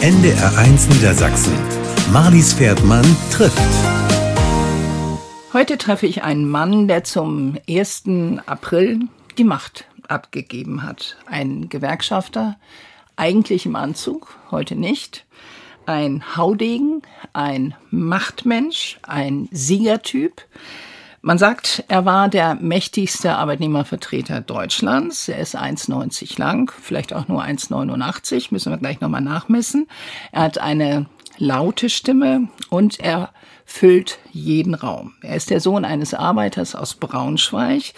NDR1 Niedersachsen. Marlies Pferdmann trifft. Heute treffe ich einen Mann, der zum 1. April die Macht abgegeben hat. Ein Gewerkschafter, eigentlich im Anzug, heute nicht. Ein Haudegen, ein Machtmensch, ein Siegertyp. Man sagt, er war der mächtigste Arbeitnehmervertreter Deutschlands. Er ist 1,90 lang, vielleicht auch nur 1,89, müssen wir gleich nochmal nachmessen. Er hat eine laute Stimme und er füllt jeden Raum. Er ist der Sohn eines Arbeiters aus Braunschweig.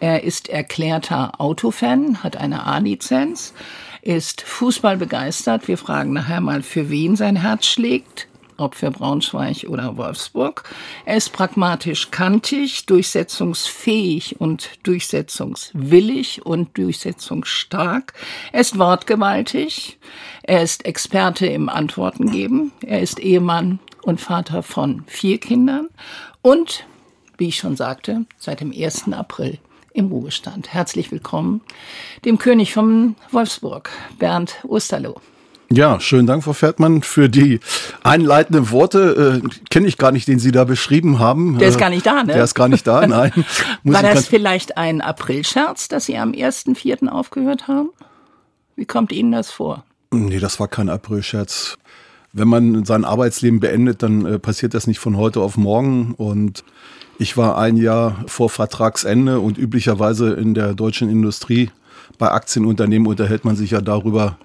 Er ist erklärter Autofan, hat eine A-Lizenz, ist Fußball begeistert. Wir fragen nachher mal, für wen sein Herz schlägt ob für Braunschweig oder Wolfsburg. Er ist pragmatisch kantig, durchsetzungsfähig und durchsetzungswillig und durchsetzungsstark. Er ist wortgewaltig. Er ist Experte im Antworten geben. Er ist Ehemann und Vater von vier Kindern und, wie ich schon sagte, seit dem 1. April im Ruhestand. Herzlich willkommen dem König von Wolfsburg, Bernd Osterloh. Ja, schönen Dank, Frau Pferdmann, für die einleitenden Worte. Äh, Kenne ich gar nicht, den Sie da beschrieben haben. Der ist gar nicht da, ne? Der ist gar nicht da, nein. War das vielleicht ein Aprilscherz, dass Sie am 1.4. aufgehört haben? Wie kommt Ihnen das vor? Nee, das war kein Aprilscherz. Wenn man sein Arbeitsleben beendet, dann äh, passiert das nicht von heute auf morgen. Und ich war ein Jahr vor Vertragsende und üblicherweise in der deutschen Industrie bei Aktienunternehmen unterhält man sich ja darüber,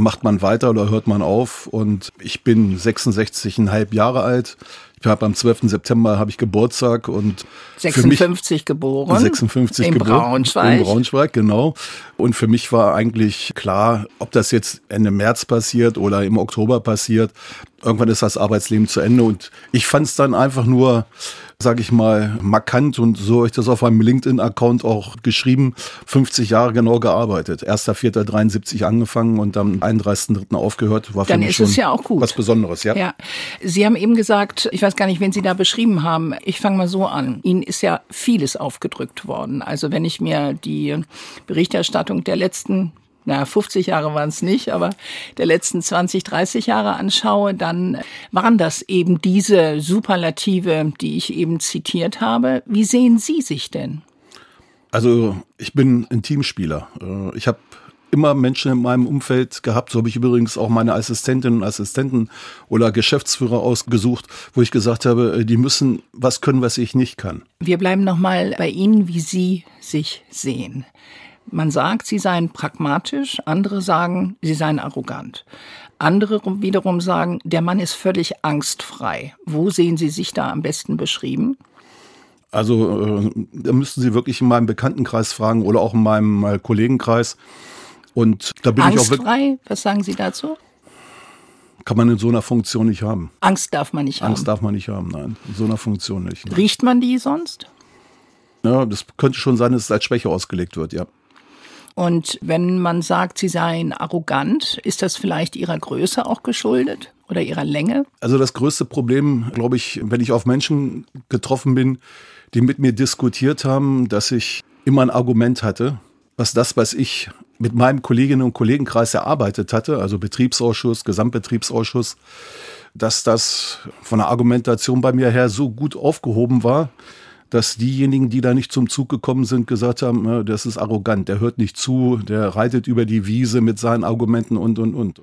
macht man weiter oder hört man auf? Und ich bin 66,5 Jahre alt. Ich habe am 12. September habe ich Geburtstag und 56 mich, geboren. 56 in geboren. Braunschweig. In Braunschweig, genau. Und für mich war eigentlich klar, ob das jetzt Ende März passiert oder im Oktober passiert, irgendwann ist das Arbeitsleben zu Ende. Und ich fand es dann einfach nur sage ich mal, markant und so habe ich das auf meinem LinkedIn-Account auch geschrieben, 50 Jahre genau gearbeitet. 1.4.73 angefangen und am 31.3. aufgehört. War Dann ist es ja auch gut. Was Besonderes, ja. ja. Sie haben eben gesagt, ich weiß gar nicht, wen Sie da beschrieben haben. Ich fange mal so an. Ihnen ist ja vieles aufgedrückt worden. Also wenn ich mir die Berichterstattung der letzten na, 50 Jahre waren es nicht, aber der letzten 20, 30 Jahre anschaue, dann waren das eben diese Superlative, die ich eben zitiert habe. Wie sehen Sie sich denn? Also ich bin ein Teamspieler. Äh, ich habe immer Menschen in meinem Umfeld gehabt. So habe ich übrigens auch meine Assistentinnen und Assistenten oder Geschäftsführer ausgesucht, wo ich gesagt habe, äh, die müssen was können, was ich nicht kann. Wir bleiben nochmal bei Ihnen, wie Sie sich sehen. Man sagt, sie seien pragmatisch, andere sagen, sie seien arrogant. Andere wiederum sagen, der Mann ist völlig angstfrei. Wo sehen Sie sich da am besten beschrieben? Also äh, da müssten Sie wirklich in meinem Bekanntenkreis fragen oder auch in meinem äh, Kollegenkreis. Und da bin Angstfrei? ich auch wirklich. Was sagen Sie dazu? Kann man in so einer Funktion nicht haben. Angst darf man nicht haben. Angst darf man nicht haben, nein. In so einer Funktion nicht. Nein. Riecht man die sonst? Ja, das könnte schon sein, dass es als Schwäche ausgelegt wird, ja. Und wenn man sagt, sie seien arrogant, ist das vielleicht ihrer Größe auch geschuldet oder ihrer Länge? Also das größte Problem, glaube ich, wenn ich auf Menschen getroffen bin, die mit mir diskutiert haben, dass ich immer ein Argument hatte, was das, was ich mit meinem Kolleginnen und Kollegenkreis erarbeitet hatte, also Betriebsausschuss, Gesamtbetriebsausschuss, dass das von der Argumentation bei mir her so gut aufgehoben war, dass diejenigen, die da nicht zum Zug gekommen sind, gesagt haben, das ist arrogant, der hört nicht zu, der reitet über die Wiese mit seinen Argumenten und, und, und.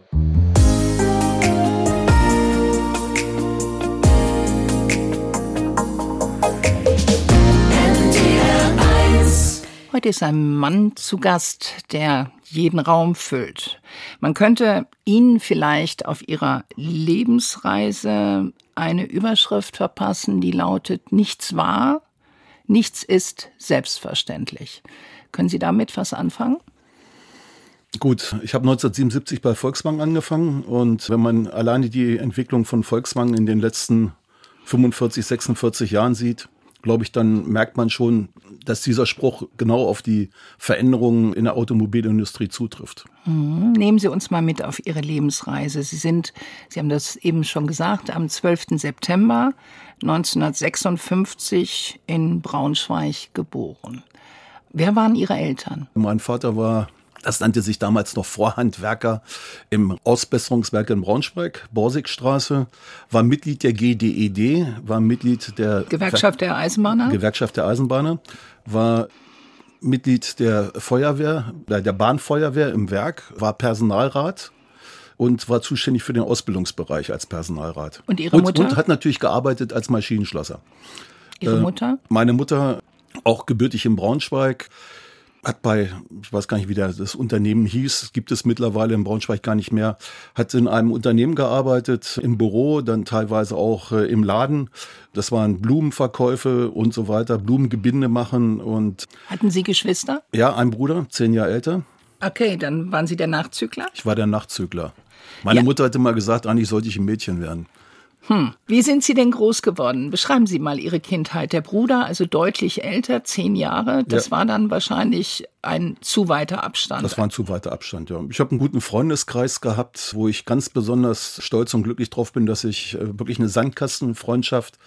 Heute ist ein Mann zu Gast, der jeden Raum füllt. Man könnte Ihnen vielleicht auf Ihrer Lebensreise eine Überschrift verpassen, die lautet Nichts wahr, Nichts ist selbstverständlich. Können Sie damit was anfangen? Gut, ich habe 1977 bei Volkswagen angefangen und wenn man alleine die Entwicklung von Volkswagen in den letzten 45, 46 Jahren sieht, glaube ich, dann merkt man schon, dass dieser Spruch genau auf die Veränderungen in der Automobilindustrie zutrifft. Mhm. Nehmen Sie uns mal mit auf Ihre Lebensreise. Sie sind, Sie haben das eben schon gesagt, am 12. September 1956 in Braunschweig geboren. Wer waren Ihre Eltern? Mein Vater war Das nannte sich damals noch Vorhandwerker im Ausbesserungswerk in Braunschweig, Borsigstraße, war Mitglied der GDED, war Mitglied der Gewerkschaft der Eisenbahner. Gewerkschaft der Eisenbahner, war Mitglied der Feuerwehr, der Bahnfeuerwehr im Werk, war Personalrat und war zuständig für den Ausbildungsbereich als Personalrat. Und Ihre Mutter? Und, und hat natürlich gearbeitet als Maschinenschlosser. Ihre Mutter? Meine Mutter, auch gebürtig in Braunschweig, hat bei, ich weiß gar nicht, wie das Unternehmen hieß, gibt es mittlerweile in Braunschweig gar nicht mehr, hat in einem Unternehmen gearbeitet, im Büro, dann teilweise auch äh, im Laden. Das waren Blumenverkäufe und so weiter, Blumengebinde machen und. Hatten Sie Geschwister? Ja, ein Bruder, zehn Jahre älter. Okay, dann waren Sie der Nachzügler? Ich war der Nachzügler. Meine ja. Mutter hatte mal gesagt, eigentlich sollte ich ein Mädchen werden. Hm. Wie sind Sie denn groß geworden? Beschreiben Sie mal Ihre Kindheit. Der Bruder, also deutlich älter, zehn Jahre, das ja. war dann wahrscheinlich ein zu weiter Abstand. Das war ein zu weiter Abstand, ja. Ich habe einen guten Freundeskreis gehabt, wo ich ganz besonders stolz und glücklich drauf bin, dass ich äh, wirklich eine Sandkastenfreundschaft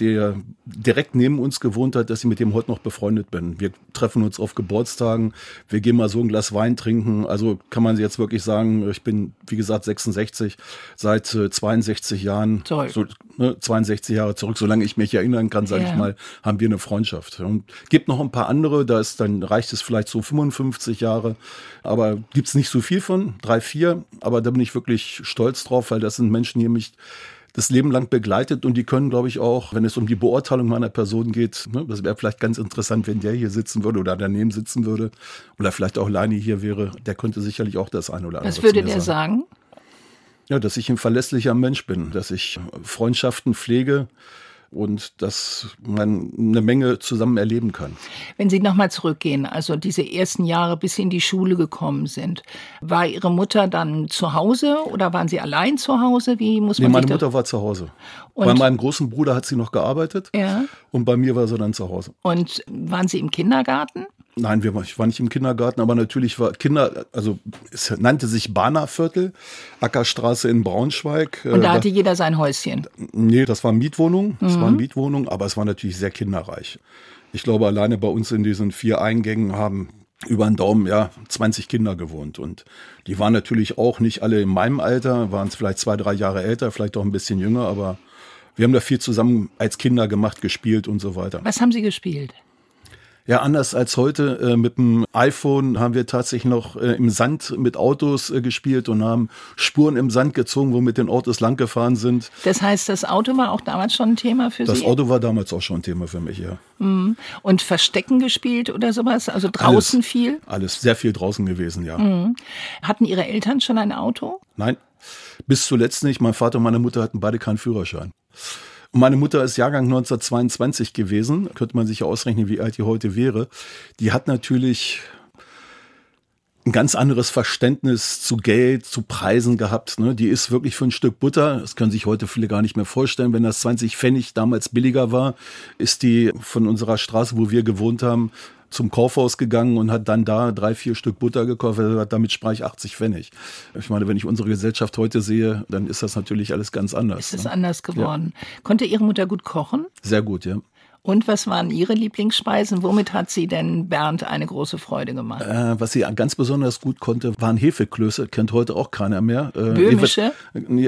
der direkt neben uns gewohnt hat, dass ich mit dem heute noch befreundet bin. Wir treffen uns auf Geburtstagen, wir gehen mal so ein Glas Wein trinken. Also kann man jetzt wirklich sagen, ich bin, wie gesagt, 66, seit äh, 62 Jahren, so, ne, 62 Jahre zurück, solange ich mich erinnern kann, sage ja. ich mal, haben wir eine Freundschaft. Und gibt noch ein paar andere, da ist dann reicht es vielleicht so 55 Jahre, aber gibt's nicht so viel von, drei, vier, aber da bin ich wirklich stolz drauf, weil das sind Menschen, die mich das Leben lang begleitet. Und die können, glaube ich, auch, wenn es um die Beurteilung meiner Person geht, ne, das wäre vielleicht ganz interessant, wenn der hier sitzen würde oder daneben sitzen würde. Oder vielleicht auch Leini hier wäre, der könnte sicherlich auch das eine oder andere Was würde der sagen? sagen? Ja, dass ich ein verlässlicher Mensch bin, dass ich Freundschaften pflege, und dass man eine Menge zusammen erleben kann. Wenn Sie nochmal zurückgehen, also diese ersten Jahre, bis Sie in die Schule gekommen sind, war Ihre Mutter dann zu Hause oder waren Sie allein zu Hause? Wie muss man nee, meine Mutter war zu Hause. Und bei meinem großen Bruder hat sie noch gearbeitet ja. und bei mir war sie dann zu Hause. Und waren Sie im Kindergarten? Nein, wir, ich war nicht im Kindergarten, aber natürlich war Kinder, also es nannte sich Bahnerviertel, Ackerstraße in Braunschweig. Und da äh, hatte jeder sein Häuschen? Nee, das war Mietwohnung, das mhm. war Mietwohnung, aber es war natürlich sehr kinderreich. Ich glaube, alleine bei uns in diesen vier Eingängen haben über den Daumen, ja, 20 Kinder gewohnt. Und die waren natürlich auch nicht alle in meinem Alter, waren es vielleicht zwei, drei Jahre älter, vielleicht auch ein bisschen jünger, aber wir haben da viel zusammen als Kinder gemacht, gespielt und so weiter. Was haben Sie gespielt? Ja, anders als heute äh, mit dem iPhone haben wir tatsächlich noch äh, im Sand mit Autos äh, gespielt und haben Spuren im Sand gezogen, wo mit den Autos langgefahren sind. Das heißt, das Auto war auch damals schon ein Thema für das Sie? Das Auto war damals auch schon ein Thema für mich, ja. Mhm. Und Verstecken gespielt oder sowas? Also draußen alles, viel? Alles, sehr viel draußen gewesen, ja. Mhm. Hatten Ihre Eltern schon ein Auto? Nein, bis zuletzt nicht. Mein Vater und meine Mutter hatten beide keinen Führerschein. Und meine Mutter ist Jahrgang 1922 gewesen. Könnte man sich ja ausrechnen, wie alt die heute wäre. Die hat natürlich ein ganz anderes Verständnis zu Geld, zu Preisen gehabt. Ne? Die ist wirklich für ein Stück Butter, das können sich heute viele gar nicht mehr vorstellen, wenn das 20 Pfennig damals billiger war, ist die von unserer Straße, wo wir gewohnt haben, zum Kaufhaus gegangen und hat dann da drei, vier Stück Butter gekauft. Damit sprach ich 80 Pfennig. Ich meine, wenn ich unsere Gesellschaft heute sehe, dann ist das natürlich alles ganz anders. Ist es ne? anders geworden. Ja. Konnte Ihre Mutter gut kochen? Sehr gut, ja. Und was waren Ihre Lieblingsspeisen? Womit hat sie denn Bernd eine große Freude gemacht? Äh, was sie ganz besonders gut konnte, waren Hefeklöße. Kennt heute auch keiner mehr. Äh, Böhmische?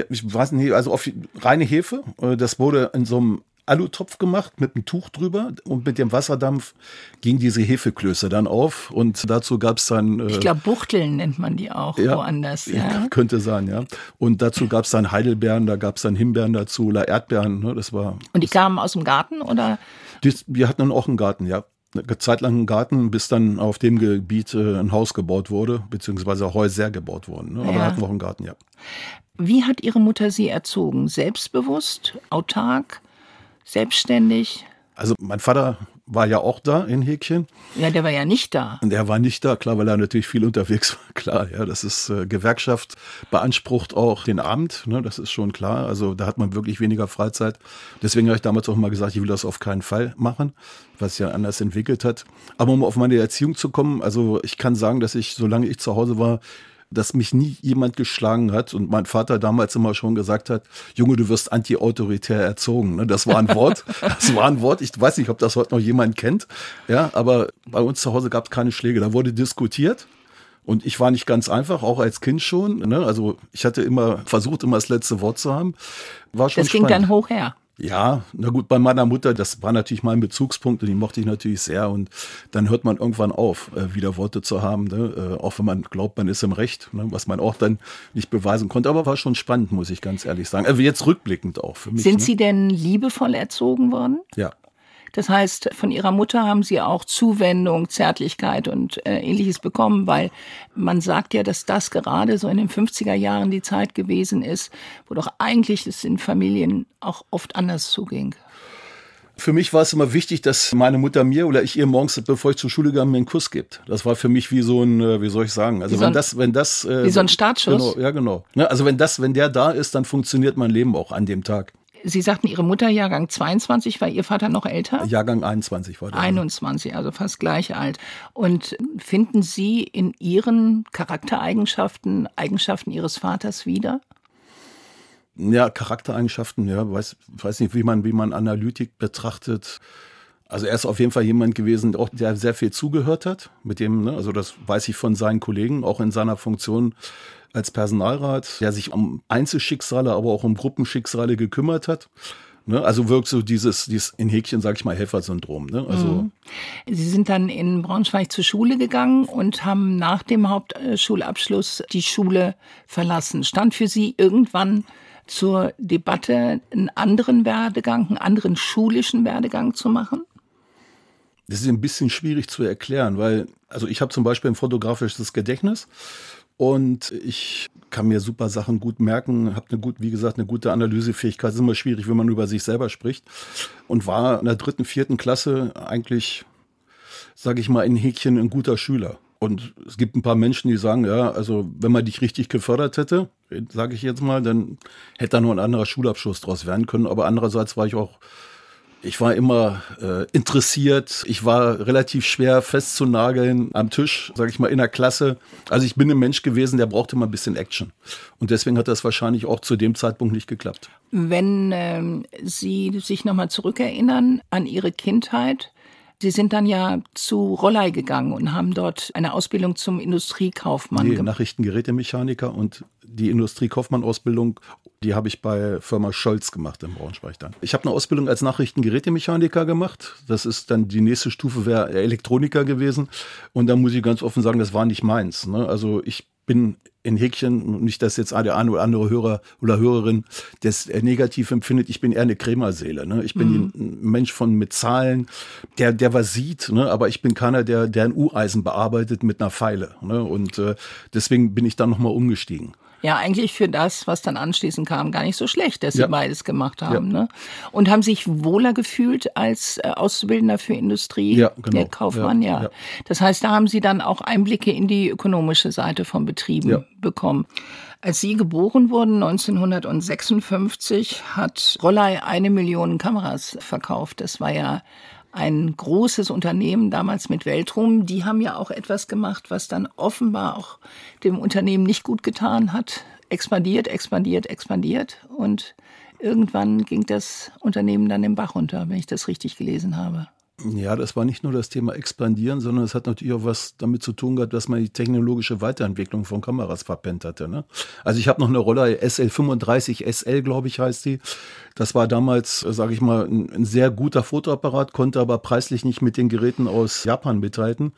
Ich weiß nicht, also auf reine Hefe. Äh, das wurde in so einem Alutopf gemacht mit einem Tuch drüber und mit dem Wasserdampf ging diese Hefeklöße dann auf und dazu gab es dann. Äh, ich glaube, Buchteln nennt man die auch ja, woanders. Ja? Könnte sein, ja. Und dazu gab es dann Heidelbeeren, da gab es dann Himbeeren dazu oder Erdbeeren. Ne, das war. Und die kamen aus dem Garten oder? Die, wir hatten dann auch einen Garten, ja. Eine Zeit lang einen Garten, bis dann auf dem Gebiet äh, ein Haus gebaut wurde, beziehungsweise Häuser gebaut wurden. Ne? Aber ja. hatten wir auch einen Garten, ja. Wie hat Ihre Mutter Sie erzogen? Selbstbewusst, autark? selbstständig? Also mein Vater war ja auch da in Häkchen. Ja, der war ja nicht da. Und der war nicht da, klar, weil er natürlich viel unterwegs war. Klar, ja, das ist äh, Gewerkschaft beansprucht auch den Abend, ne, das ist schon klar. Also da hat man wirklich weniger Freizeit. Deswegen habe ich damals auch mal gesagt, ich will das auf keinen Fall machen, was sich ja anders entwickelt hat. Aber um auf meine Erziehung zu kommen, also ich kann sagen, dass ich, solange ich zu Hause war, dass mich nie jemand geschlagen hat und mein Vater damals immer schon gesagt hat, Junge, du wirst anti-autoritär erzogen. Ne? Das war ein Wort, das war ein Wort. Ich weiß nicht, ob das heute noch jemand kennt. Ja, aber bei uns zu Hause gab es keine Schläge. Da wurde diskutiert Und ich war nicht ganz einfach, auch als Kind schon. Ne? Also ich hatte immer versucht, immer das letzte Wort zu haben. War schon das ging spannend. dann hoch her. Ja, na gut, bei meiner Mutter, das war natürlich mein Bezugspunkt und die mochte ich natürlich sehr. Und dann hört man irgendwann auf, äh, wieder Worte zu haben, ne? äh, auch wenn man glaubt, man ist im Recht, ne? was man auch dann nicht beweisen konnte. Aber war schon spannend, muss ich ganz ehrlich sagen. Also jetzt rückblickend auch für mich. Sind ne? Sie denn liebevoll erzogen worden? Ja. Das heißt, von ihrer Mutter haben sie auch Zuwendung, Zärtlichkeit und äh, ähnliches bekommen, weil man sagt ja, dass das gerade so in den 50er Jahren die Zeit gewesen ist, wo doch eigentlich es in Familien auch oft anders zuging. Für mich war es immer wichtig, dass meine Mutter mir oder ich ihr morgens, bevor ich zur Schule gegangen bin, einen Kuss gibt. Das war für mich wie so ein, äh, wie soll ich sagen, also wie wenn so ein, das, wenn das, äh, wie so ein Startschuss. Genau, ja genau. Ne, also wenn das, wenn der da ist, dann funktioniert mein Leben auch an dem Tag. Sie sagten, Ihre Mutter Jahrgang 22, war Ihr Vater noch älter? Jahrgang 21 war der. 21, also fast gleich alt. Und finden Sie in Ihren Charaktereigenschaften Eigenschaften Ihres Vaters wieder? Ja, Charaktereigenschaften, ja, weiß, weiß nicht, wie man, wie man Analytik betrachtet. Also er ist auf jeden Fall jemand gewesen, auch der sehr viel zugehört hat, mit dem, ne, also das weiß ich von seinen Kollegen, auch in seiner Funktion als Personalrat, der sich um Einzelschicksale, aber auch um Gruppenschicksale gekümmert hat. Ne? Also wirkt so dieses, dieses in Häkchen, sag ich mal, Helfersyndrom. Ne? Also mhm. Sie sind dann in Braunschweig zur Schule gegangen und haben nach dem Hauptschulabschluss die Schule verlassen. Stand für Sie irgendwann zur Debatte, einen anderen Werdegang, einen anderen schulischen Werdegang zu machen? Das ist ein bisschen schwierig zu erklären, weil, also ich habe zum Beispiel ein fotografisches Gedächtnis und ich kann mir super Sachen gut merken, habe eine gut, wie gesagt, eine gute Analysefähigkeit. Das ist immer schwierig, wenn man über sich selber spricht. Und war in der dritten, vierten Klasse eigentlich, sage ich mal, in Häkchen ein guter Schüler. Und es gibt ein paar Menschen, die sagen, ja, also wenn man dich richtig gefördert hätte, sage ich jetzt mal, dann hätte da nur ein anderer Schulabschluss draus werden können. Aber andererseits war ich auch ich war immer äh, interessiert. Ich war relativ schwer festzunageln am Tisch, sage ich mal, in der Klasse. Also ich bin ein Mensch gewesen, der brauchte mal ein bisschen Action. Und deswegen hat das wahrscheinlich auch zu dem Zeitpunkt nicht geklappt. Wenn ähm, Sie sich nochmal zurückerinnern an Ihre Kindheit, Sie sind dann ja zu Rollei gegangen und haben dort eine Ausbildung zum Industriekaufmann nee, gemacht. Nachrichtengerätemechaniker und die Industriekaufmann-Ausbildung, die habe ich bei Firma Scholz gemacht in Braunschweig dann. Ich habe eine Ausbildung als Nachrichtengerätemechaniker gemacht. Das ist dann die nächste Stufe wäre Elektroniker gewesen. Und da muss ich ganz offen sagen, das war nicht meins. Ne? Also ich bin in Häkchen, nicht, dass jetzt der eine oder andere Hörer oder Hörerin das negativ empfindet, ich bin eher eine Krämerseele. Ne? Ich bin mhm. ein Mensch von mit Zahlen, der, der was sieht, ne? aber ich bin keiner, der, der ein U-Eisen bearbeitet mit einer Pfeile. Ne? Und äh, deswegen bin ich dann nochmal umgestiegen ja eigentlich für das, was dann anschließend kam, gar nicht so schlecht, dass ja. sie beides gemacht haben. Ja. Ne? Und haben sich wohler gefühlt als äh, Auszubildender für Industrie, ja, genau. der Kaufmann, ja, ja. Das heißt, da haben sie dann auch Einblicke in die ökonomische Seite von Betrieben bekommen. Als Sie geboren wurden, 1956, hat Rollei eine Million Kameras verkauft. Das war ja ein großes Unternehmen damals mit Weltruhm, die haben ja auch etwas gemacht, was dann offenbar auch dem Unternehmen nicht gut getan hat. Expandiert, expandiert, expandiert und irgendwann ging das Unternehmen dann im Bach runter, wenn ich das richtig gelesen habe. Ja, das war nicht nur das Thema Expandieren, sondern es hat natürlich auch was damit zu tun gehabt, dass man die technologische Weiterentwicklung von Kameras verpennt hatte. Ne? Also ich habe noch eine Rolle SL35 SL, glaube ich, heißt die. Das war damals, sage ich mal, ein, ein, sehr guter Fotoapparat, konnte aber preislich nicht mit den Geräten aus Japan mithalten.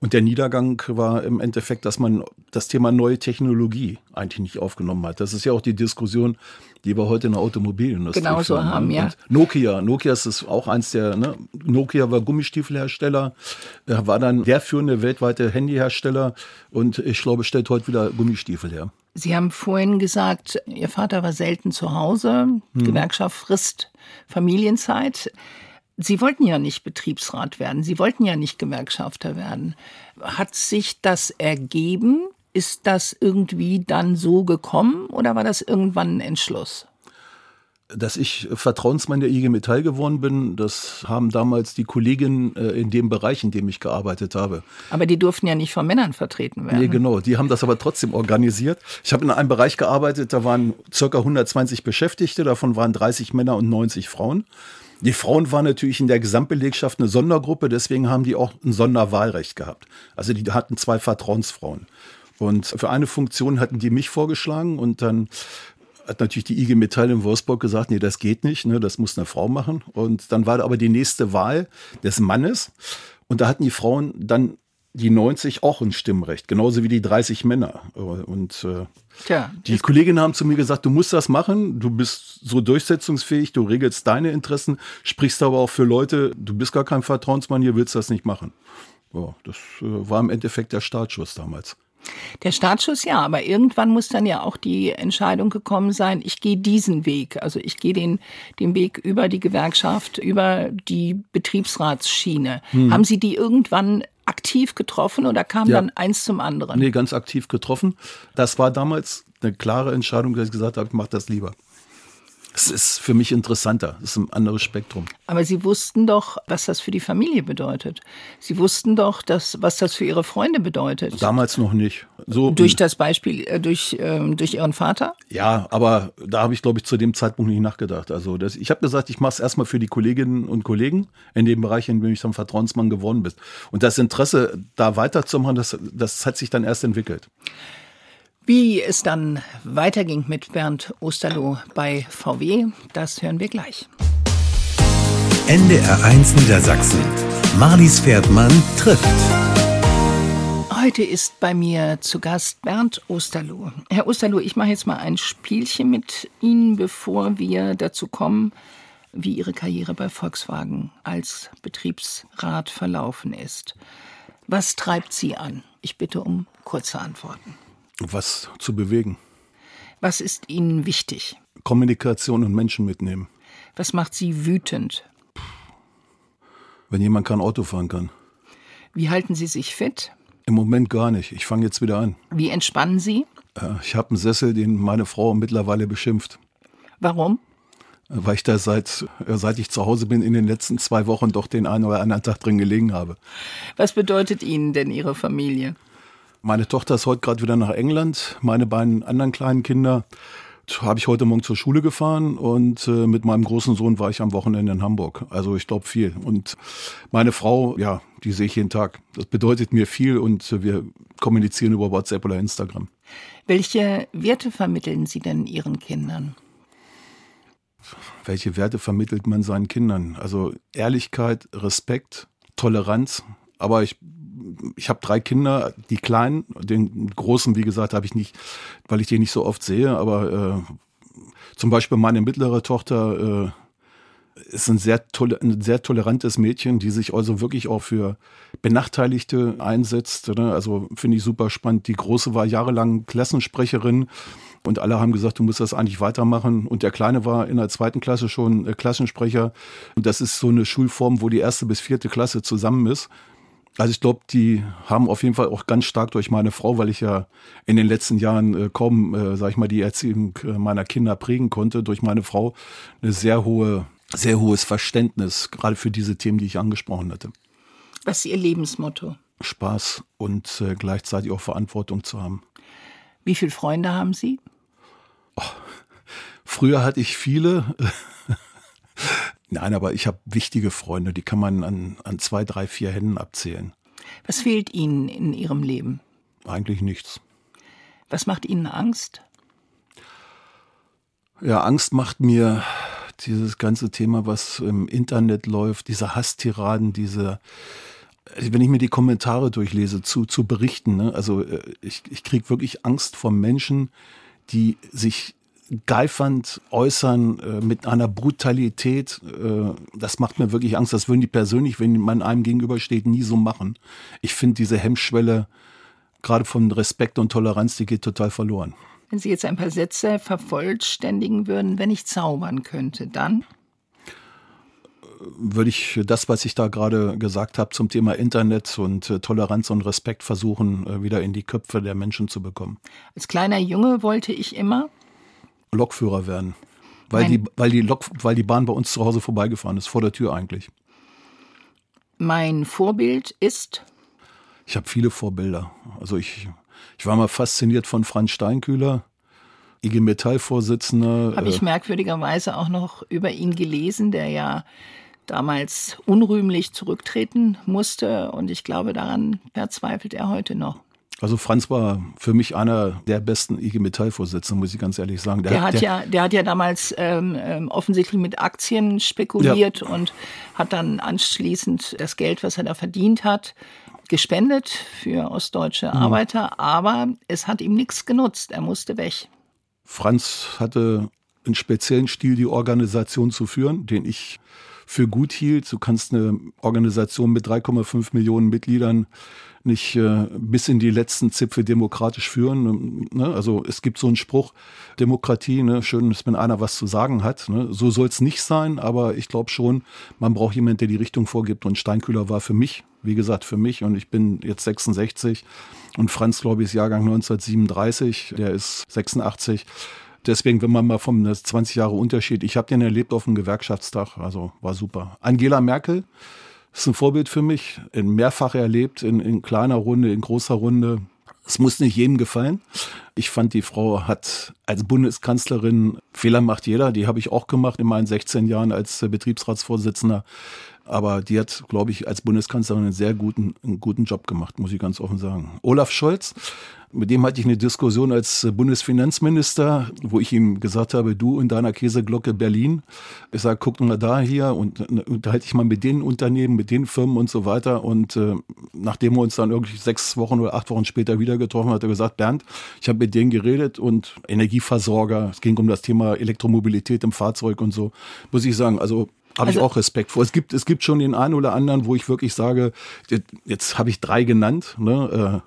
Und der Niedergang war im Endeffekt, dass man das Thema neue Technologie eigentlich nicht aufgenommen hat. Das ist ja auch die Diskussion, die wir heute in der Automobilindustrie genau so haben. Ne? Ja. Und Nokia, Nokia ist auch eins der, ne? Nokia war Gummistiefelhersteller, war dann der führende weltweite Handyhersteller und ich glaube, stellt heute wieder Gummistiefel her. Sie haben vorhin gesagt, Ihr Vater war selten zu Hause. Hm. Gewerkschaft frisst Familienzeit. Sie wollten ja nicht Betriebsrat werden. Sie wollten ja nicht Gewerkschafter werden. Hat sich das ergeben? Ist das irgendwie dann so gekommen oder war das irgendwann ein Entschluss? dass ich Vertrauensmann der IG Metall geworden bin, das haben damals die Kolleginnen äh, in dem Bereich, in dem ich gearbeitet habe. Aber die durften ja nicht von Männern vertreten werden. Nee, genau. Die haben das aber trotzdem organisiert. Ich habe in einem Bereich gearbeitet, da waren circa 120 Beschäftigte, davon waren 30 Männer und 90 Frauen. Die Frauen waren natürlich in der Gesamtbelegschaft eine Sondergruppe, deswegen haben die auch ein Sonderwahlrecht gehabt. Also die hatten zwei Vertrauensfrauen. Und für eine Funktion hatten die mich vorgeschlagen und dann hat natürlich die IG Metall in Wolfsburg gesagt, nee, das geht nicht, ne, das muss eine Frau machen. Und dann war aber die nächste Wahl des Mannes und da hatten die Frauen dann die 90 auch ein Stimmrecht, genauso wie die 30 Männer. Und äh, Tja, die Kolleginnen haben zu mir gesagt, du musst das machen, du bist so durchsetzungsfähig, du regelst deine Interessen, sprichst aber auch für Leute, du bist gar kein Vertrauensmann, hier willst du das nicht machen. Ja, das äh, war im Endeffekt der Startschuss damals. Der Startschuss ja, aber irgendwann muss dann ja auch die Entscheidung gekommen sein, ich gehe diesen Weg. Also ich gehe den, den Weg über die Gewerkschaft, über die Betriebsratsschiene. Hm. Haben Sie die irgendwann aktiv getroffen oder kam ja. dann eins zum anderen? Nee, ganz aktiv getroffen. Das war damals eine klare Entscheidung, dass ich gesagt habe, ich mache das lieber. Es ist für mich interessanter, es ist ein anderes Spektrum. Aber Sie wussten doch, was das für die Familie bedeutet. Sie wussten doch, dass, was das für Ihre Freunde bedeutet. Damals noch nicht. So durch das Beispiel, äh, durch, ähm, durch Ihren Vater? Ja, aber da habe ich, glaube ich, zu dem Zeitpunkt nicht nachgedacht. Also das, ich habe gesagt, ich mache es erstmal für die Kolleginnen und Kollegen in dem Bereich, in dem ich dann Vertrauensmann geworden bin. Und das Interesse, da weiterzumachen, das, das hat sich dann erst entwickelt. Wie es dann weiterging mit Bernd Osterloh bei VW, das hören wir gleich. NDR 1 Niedersachsen. Marlies Pferdmann trifft. Heute ist bei mir zu Gast Bernd Osterloh. Herr Osterloh, ich mache jetzt mal ein Spielchen mit Ihnen, bevor wir dazu kommen, wie Ihre Karriere bei Volkswagen als Betriebsrat verlaufen ist. Was treibt Sie an? Ich bitte um kurze Antworten was zu bewegen. Was ist Ihnen wichtig? Kommunikation und Menschen mitnehmen. Was macht Sie wütend? Wenn jemand kein Auto fahren kann. Wie halten Sie sich fit? Im Moment gar nicht. Ich fange jetzt wieder an. Wie entspannen Sie? Äh, ich habe einen Sessel, den meine Frau mittlerweile beschimpft. Warum? Äh, weil ich da seit, äh, seit ich zu Hause bin, in den letzten zwei Wochen doch den einen oder anderen Tag drin gelegen habe. Was bedeutet Ihnen denn Ihre Familie? Meine Tochter ist heute gerade wieder nach England. Meine beiden anderen kleinen Kinder habe ich heute Morgen zur Schule gefahren und äh, mit meinem großen Sohn war ich am Wochenende in Hamburg. Also ich glaube viel. Und meine Frau, ja, die sehe ich jeden Tag. Das bedeutet mir viel und äh, wir kommunizieren über WhatsApp oder Instagram. Welche Werte vermitteln Sie denn Ihren Kindern? Welche Werte vermittelt man seinen Kindern? Also Ehrlichkeit, Respekt, Toleranz. Aber ich ich habe drei Kinder, die kleinen, den großen, wie gesagt, habe ich nicht, weil ich den nicht so oft sehe, aber äh, zum Beispiel meine mittlere Tochter äh, ist ein sehr, ein sehr tolerantes Mädchen, die sich also wirklich auch für Benachteiligte einsetzt. Ne? Also finde ich super spannend. Die Große war jahrelang Klassensprecherin und alle haben gesagt, du musst das eigentlich weitermachen. Und der Kleine war in der zweiten Klasse schon äh, Klassensprecher. Und das ist so eine Schulform, wo die erste bis vierte Klasse zusammen ist. Also ich glaube, die haben auf jeden Fall auch ganz stark durch meine Frau, weil ich ja in den letzten Jahren äh, kaum, äh, sag ich mal, die Erziehung äh, meiner Kinder prägen konnte, durch meine Frau eine sehr hohe, sehr hohes Verständnis, gerade für diese Themen, die ich angesprochen hatte. Was ist Ihr Lebensmotto? Spaß und äh, gleichzeitig auch Verantwortung zu haben. Wie viele Freunde haben Sie? Oh, früher hatte ich viele. Nein, aber ich habe wichtige Freunde, die kann man an, an zwei, drei, vier Händen abzählen. Was fehlt Ihnen in Ihrem Leben? Eigentlich nichts. Was macht Ihnen Angst? Ja, Angst macht mir dieses ganze Thema, was im Internet läuft, diese Hasstiraden, diese, wenn ich mir die Kommentare durchlese zu, zu Berichten, ne? also äh, ich, ich kriege wirklich Angst vor Menschen, die sich geifernd äußern, äh, mit einer Brutalität, äh, das macht mir wirklich Angst. Das würden die persönlich, wenn man einem gegenübersteht, nie so machen. Ich finde diese Hemmschwelle, gerade von Respekt und Toleranz, die geht total verloren. Wenn Sie jetzt ein paar Sätze vervollständigen würden, wenn ich zaubern könnte, dann? würde ich das, was ich da gerade gesagt habe zum Thema Internet und äh, Toleranz und Respekt versuchen, äh, wieder in die Köpfe der Menschen zu bekommen. Als kleiner Junge wollte ich immer Lokführer werden. Weil die, weil, die Lok, weil die Bahn bei uns zu Hause vorbeigefahren ist, vor der Tür eigentlich. Mein Vorbild ist? Ich habe viele Vorbilder. Also ich, ich war mal fasziniert von Franz Steinkühler. IG Metall-Vorsitzender. Habe ich merkwürdigerweise auch noch über ihn gelesen, der ja damals unrühmlich zurücktreten musste. Und ich glaube, daran verzweifelt er heute noch. Also Franz war für mich einer der besten IG Metall-Vorsitzenden, muss ich ganz ehrlich sagen. Der, der hat der, ja, der hat ja damals ähm, ähm, offensichtlich mit Aktien spekuliert ja. und hat dann anschließend das Geld, was er da verdient hat, gespendet für ostdeutsche mhm. Arbeiter. Aber es hat ihm nichts genutzt. Er musste weg. Franz hatte einen speziellen Stil, die Organisation zu führen, den ich für gut hielt. Du kannst eine Organisation mit 3,5 Millionen Mitgliedern nicht äh, bis in die letzten Zipfel demokratisch führen. Ne? Also es gibt so einen Spruch, Demokratie, ne? schön ist, wenn einer was zu sagen hat. Ne? So soll es nicht sein, aber ich glaube schon, man braucht jemanden, der die Richtung vorgibt. Und Steinkühler war für mich, wie gesagt, für mich, und ich bin jetzt 66 und Franz, glaube ich, ist Jahrgang 1937, der ist 86. Deswegen, wenn man mal vom 20 Jahre Unterschied, ich habe den erlebt auf dem Gewerkschaftstag, also war super. Angela Merkel ist ein Vorbild für mich, in mehrfach erlebt, in, in kleiner Runde, in großer Runde. Es muss nicht jedem gefallen. Ich fand, die Frau hat als Bundeskanzlerin, Fehler macht jeder, die habe ich auch gemacht in meinen 16 Jahren als Betriebsratsvorsitzender. Aber die hat, glaube ich, als Bundeskanzlerin einen sehr guten, einen guten Job gemacht, muss ich ganz offen sagen. Olaf Scholz mit dem hatte ich eine Diskussion als Bundesfinanzminister, wo ich ihm gesagt habe, du in deiner Käseglocke Berlin. Ich sage, guck mal da hier und unterhalte ich mal mit den Unternehmen, mit den Firmen und so weiter. Und äh, nachdem wir uns dann irgendwie sechs Wochen oder acht Wochen später wieder getroffen hat er gesagt, Bernd, ich habe mit denen geredet und Energieversorger, es ging um das Thema Elektromobilität im Fahrzeug und so, muss ich sagen, also habe also, ich auch Respekt vor. Es gibt, es gibt schon den einen oder anderen, wo ich wirklich sage, jetzt habe ich drei genannt, ne, äh, äh,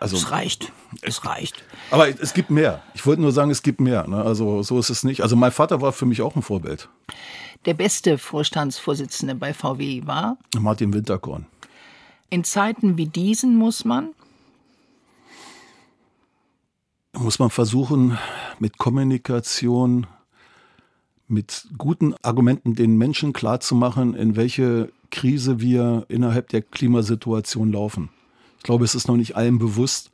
also, es reicht. Es reicht. Aber es gibt mehr. Ich wollte nur sagen, es gibt mehr. Ne? Also so ist es nicht. Also mein Vater war für mich auch ein Vorbild. Der beste Vorstandsvorsitzende bei VW war? Martin Winterkorn. In Zeiten wie diesen muss man? Muss man versuchen, mit Kommunikation, mit guten Argumenten den Menschen klarzumachen, in welche Krise wir innerhalb der Klimasituation laufen. Ich glaube, es ist noch nicht allen bewusst,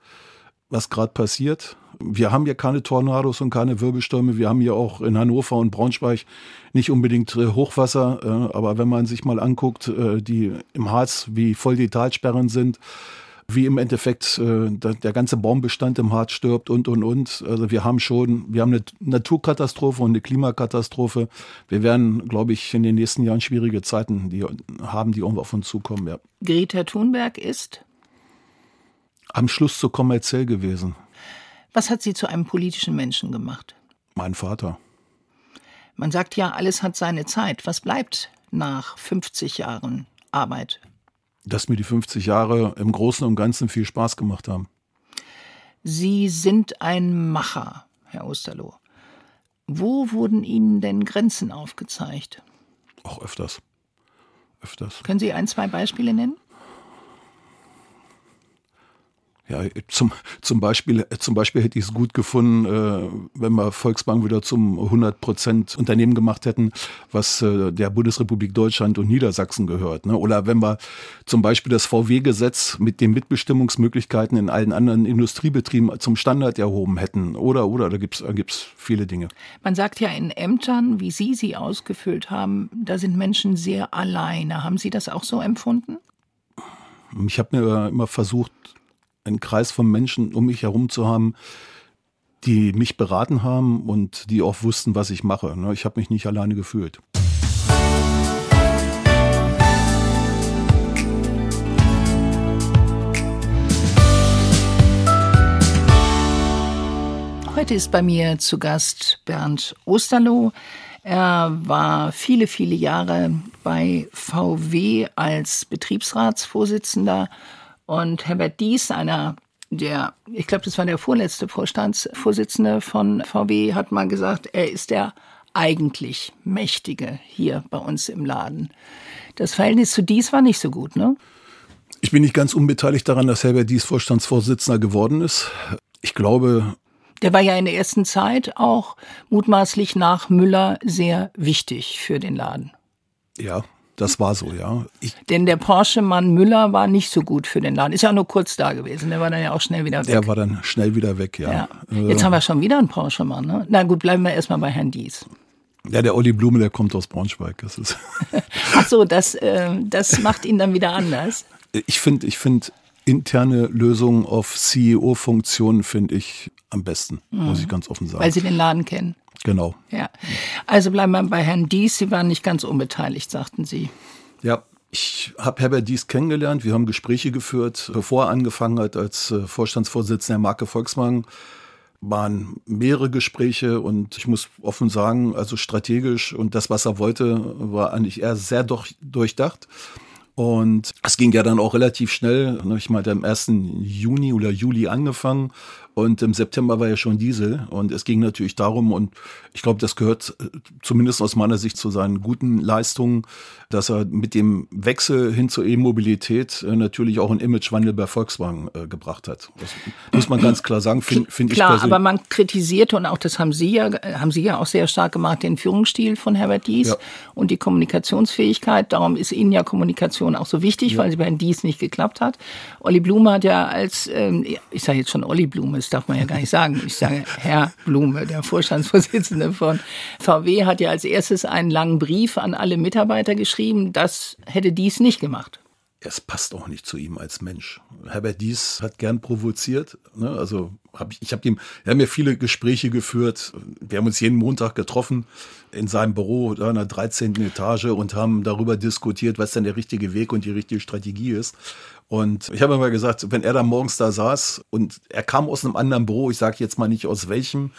was gerade passiert. Wir haben ja keine Tornados und keine Wirbelstürme. Wir haben ja auch in Hannover und Braunschweig nicht unbedingt äh, Hochwasser. Äh, aber wenn man sich mal anguckt, äh, die im Harz, wie voll die Talsperren sind, wie im Endeffekt der ganze Baumbestand im Harz stirbt und, und, und. Also wir haben schon, wir haben eine Naturkatastrophe und eine Klimakatastrophe. Wir werden, glaube ich, in den nächsten Jahren schwierige Zeiten haben, die auf uns zukommen. Ja. Greta Thunberg ist am Schluss so kommerziell gewesen. Was hat Sie zu einem politischen Menschen gemacht? Mein Vater. Man sagt ja, alles hat seine Zeit. Was bleibt nach 50 Jahren Arbeit? Dass mir die 50 Jahre im Großen und Ganzen viel Spaß gemacht haben. Sie sind ein Macher, Herr Osterloh. Wo wurden Ihnen denn Grenzen aufgezeigt? Auch öfters. Öfters. Können Sie ein, zwei Beispiele nennen? Ja, zum, zum, Beispiel, zum Beispiel hätte ich es gut gefunden, äh, wenn wir Volksbank wieder zum 100 Prozent Unternehmen gemacht hätten, was äh, der Bundesrepublik Deutschland und Niedersachsen gehört. Ne? Oder wenn wir zum Beispiel das VW-Gesetz mit den Mitbestimmungsmöglichkeiten in allen anderen Industriebetrieben zum Standard erhoben hätten. Oder, oder, da gibt's da gibt's viele Dinge. Man sagt ja in Ämtern, wie Sie sie ausgefüllt haben, da sind Menschen sehr alleine. Haben Sie das auch so empfunden? Ich habe mir immer versucht, einen Kreis von Menschen um mich herum zu haben, die mich beraten haben und die auch wussten, was ich mache. Ne? Ich habe mich nicht alleine gefühlt. Heute ist bei mir zu Gast Bernd Osterloh. Er war viele, viele Jahre bei VW als Betriebsratsvorsitzender und Herbert Dies, einer der, ich glaube, das war der vorletzte Vorstandsvorsitzende von VW, hat mal gesagt, er ist der eigentlich Mächtige hier bei uns im Laden. Das Verhältnis zu Dies war nicht so gut, ne? Ich bin nicht ganz unbeteiligt daran, dass Herbert Dies Vorstandsvorsitzender geworden ist. Ich glaube. Der war ja in der ersten Zeit auch mutmaßlich nach Müller sehr wichtig für den Laden. Ja, das war so, ja. Ich, Denn der Porsche-Mann Müller war nicht so gut für den Laden. Ist ja nur kurz da gewesen. Der war dann ja auch schnell wieder weg. Der war dann schnell wieder weg, ja. ja. Jetzt äh, haben wir schon wieder einen Porsche-Mann, ne? Na gut, bleiben wir erstmal bei Herrn Dies. Ja, der Olli Blume, der kommt aus Braunschweig. Das ist Ach so, das, äh, das macht ihn dann wieder anders. Ich finde, ich finde interne Lösungen auf CEO-Funktionen finde ich am besten, mhm. muss ich ganz offen sagen. Weil Sie den Laden kennen. Genau. Ja. Also bleiben wir bei Herrn Dies. Sie waren nicht ganz unbeteiligt, sagten Sie. Ja, ich habe Herbert Dies kennengelernt. Wir haben Gespräche geführt, bevor er angefangen hat als äh, Vorstandsvorsitzender der Marke Volkswagen waren mehrere Gespräche und ich muss offen sagen, also strategisch und das, was er wollte, war eigentlich eher sehr doch durchdacht. Und es ging ja dann auch relativ schnell. Ich meine, am 1. Juni oder Juli angefangen und im September war ja schon Diesel. Und es ging natürlich darum, und ich glaube, das gehört äh, zumindest aus meiner Sicht zu seinen guten Leistungen, dass er mit dem Wechsel hin zur E-Mobilität äh, natürlich auch einen Imagewandel bei Volkswagen äh, gebracht hat. Das muss man ganz klar sagen, finde find ich Klar, aber man kritisierte, und auch das haben Sie ja, haben Sie ja auch sehr stark gemacht, den Führungsstil von Herbert Dies ja. und die Kommunikationsfähigkeit. Darum ist Ihnen ja Kommunikation auch so wichtig, ja. weil sie bei Herrn Dies nicht geklappt hat. Olli Blume hat ja als, ähm, ich sage jetzt schon Olli Blume, das darf man ja gar nicht sagen. Ich sage Herr Blume, der Vorstandsvorsitzende von VW, hat ja als erstes einen langen Brief an alle Mitarbeiter geschrieben. Das hätte dies nicht gemacht. Es passt auch nicht zu ihm als Mensch. Herbert Dies hat gern provoziert. Ne? Also hab ich, ich habe ihm, wir haben ja viele Gespräche geführt. Wir haben uns jeden Montag getroffen in seinem Büro da in der 13. Etage und haben darüber diskutiert, was denn der richtige Weg und die richtige Strategie ist. Und ich habe immer gesagt, wenn er da morgens da saß und er kam aus einem anderen Büro, ich sage jetzt mal nicht aus welchem,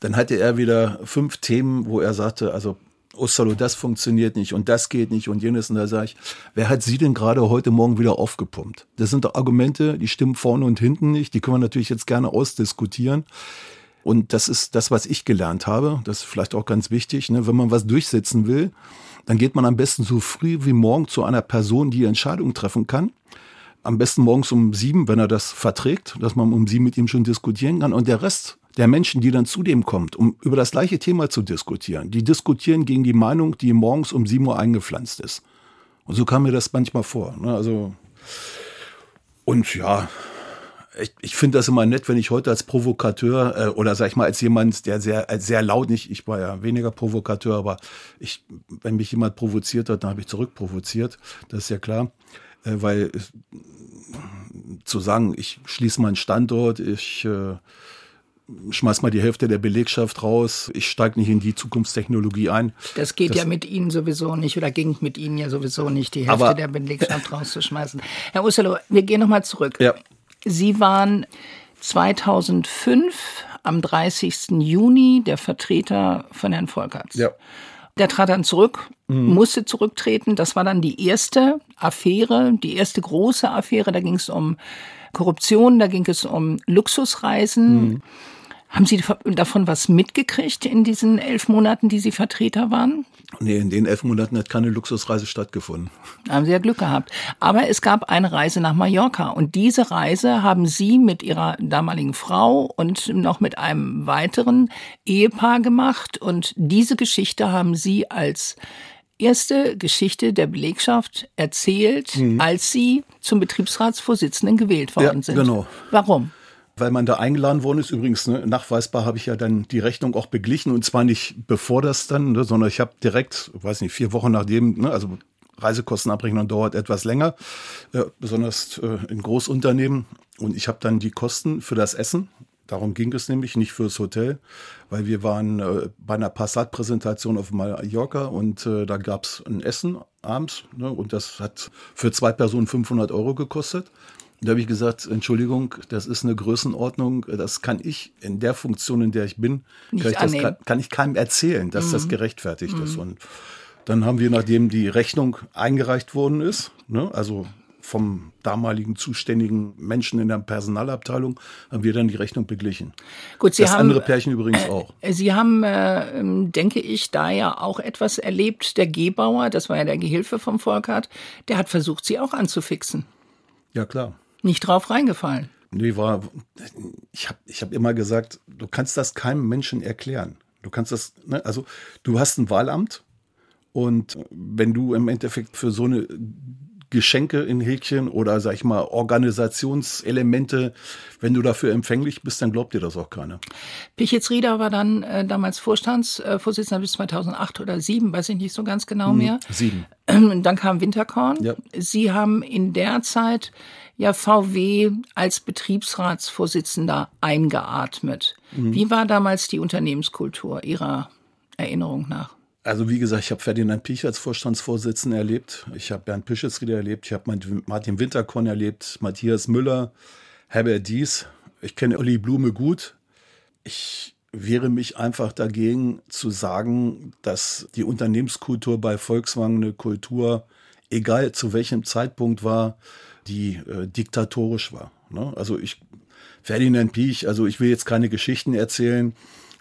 dann hatte er wieder fünf Themen, wo er sagte, also Ostalo, das funktioniert nicht und das geht nicht und jenes. Und da sage ich, wer hat Sie denn gerade heute Morgen wieder aufgepumpt? Das sind doch Argumente, die stimmen vorne und hinten nicht. Die können wir natürlich jetzt gerne ausdiskutieren. Und das ist das, was ich gelernt habe. Das ist vielleicht auch ganz wichtig. Ne? Wenn man was durchsetzen will, dann geht man am besten so früh wie morgen zu einer Person, die Entscheidungen treffen kann am besten morgens um sieben, wenn er das verträgt, dass man um sieben mit ihm schon diskutieren kann. Und der Rest der Menschen, die dann zu dem kommt, um über das gleiche Thema zu diskutieren, die diskutieren gegen die Meinung, die morgens um sieben Uhr eingepflanzt ist. Und so kam mir das manchmal vor. Ne? Also, und ja, ich, ich finde das immer nett, wenn ich heute als Provokateur äh, oder sag ich mal als jemand, der sehr sehr laut nicht, ich war ja weniger Provokateur, aber ich, wenn mich jemand provoziert hat, dann habe ich zurückprovoziert. Das ist ja klar. Äh, weil äh, zu sagen, ich schließe meinen Standort, ich äh, schmeiß mal die Hälfte der Belegschaft raus, ich steige nicht in die Zukunftstechnologie ein. Das geht das, ja mit Ihnen sowieso nicht oder ging mit Ihnen ja sowieso nicht, die Hälfte der Belegschaft rauszuschmeißen. Herr Usselo, wir gehen nochmal zurück. Ja. Sie waren 2005 am 30. Juni der Vertreter von Herrn Volkerts. Ja. Der trat dann zurück, mhm. musste zurücktreten. Das war dann die erste Affäre, die erste große Affäre. Da ging es um Korruption, da ging es um Luxusreisen. Mhm. Haben Sie davon was mitgekriegt in diesen elf Monaten, die Sie Vertreter waren? Nee, in den elf Monaten hat keine Luxusreise stattgefunden. Haben Sie ja Glück gehabt. Aber es gab eine Reise nach Mallorca und diese Reise haben Sie mit Ihrer damaligen Frau und noch mit einem weiteren Ehepaar gemacht und diese Geschichte haben Sie als erste Geschichte der Belegschaft erzählt, mhm. als Sie zum Betriebsratsvorsitzenden gewählt worden ja, sind. Genau. Warum? Weil man da eingeladen worden ist. Übrigens, ne, nachweisbar habe ich ja dann die Rechnung auch beglichen und zwar nicht bevor das dann, ne, sondern ich habe direkt, weiß nicht, vier Wochen nachdem, ne, also Reisekostenabrechnung dauert etwas länger, äh, besonders äh, in Großunternehmen. Und ich habe dann die Kosten für das Essen, darum ging es nämlich, nicht fürs Hotel, weil wir waren äh, bei einer Passat-Präsentation auf Mallorca und äh, da gab es ein Essen abends ne, und das hat für zwei Personen 500 Euro gekostet. Da habe ich gesagt, Entschuldigung, das ist eine Größenordnung, das kann ich in der Funktion, in der ich bin, kann ich, das, kann, kann, ich keinem erzählen, dass mhm. das gerechtfertigt mhm. ist. Und dann haben wir, nachdem die Rechnung eingereicht worden ist, ne, also vom damaligen zuständigen Menschen in der Personalabteilung, haben wir dann die Rechnung beglichen. Gut, Sie das haben, andere Pärchen übrigens äh, auch. Sie haben, äh, denke ich, da ja auch etwas erlebt. Der Gebauer, das war ja der Gehilfe vom Volkart, der hat versucht, Sie auch anzufixen. Ja, klar nicht drauf reingefallen. Nee, war, ich habe ich hab immer gesagt, du kannst das keinem Menschen erklären. Du kannst das, ne, also du hast ein Wahlamt Und wenn du im Endeffekt für so eine Geschenke in Häkchen oder sag ich mal Organisationselemente, wenn du dafür empfänglich bist, dann glaubt dir das auch keiner. Pichitz Rieder war dann äh, damals Vorstandsvorsitzender bis 2008 oder 2007, weiß ich nicht so ganz genau hm, mehr. Sieben. Dann kam Winterkorn. Ja. Sie haben in der Zeit ja VW als Betriebsratsvorsitzender eingeatmet. Mhm. Wie war damals die Unternehmenskultur Ihrer Erinnerung nach? Also wie gesagt, ich habe Ferdinand Piech als Vorstandsvorsitzender erlebt. Ich habe Bernd Pischetsrieder erlebt. Ich habe Martin Winterkorn erlebt, Matthias Müller, Herbert Dies. Ich kenne Olli Blume gut. Ich wehre mich einfach dagegen zu sagen, dass die Unternehmenskultur bei Volkswagen eine Kultur, egal zu welchem Zeitpunkt war, die äh, diktatorisch war. Ne? Also ich, Ferdinand Piech, also ich will jetzt keine Geschichten erzählen,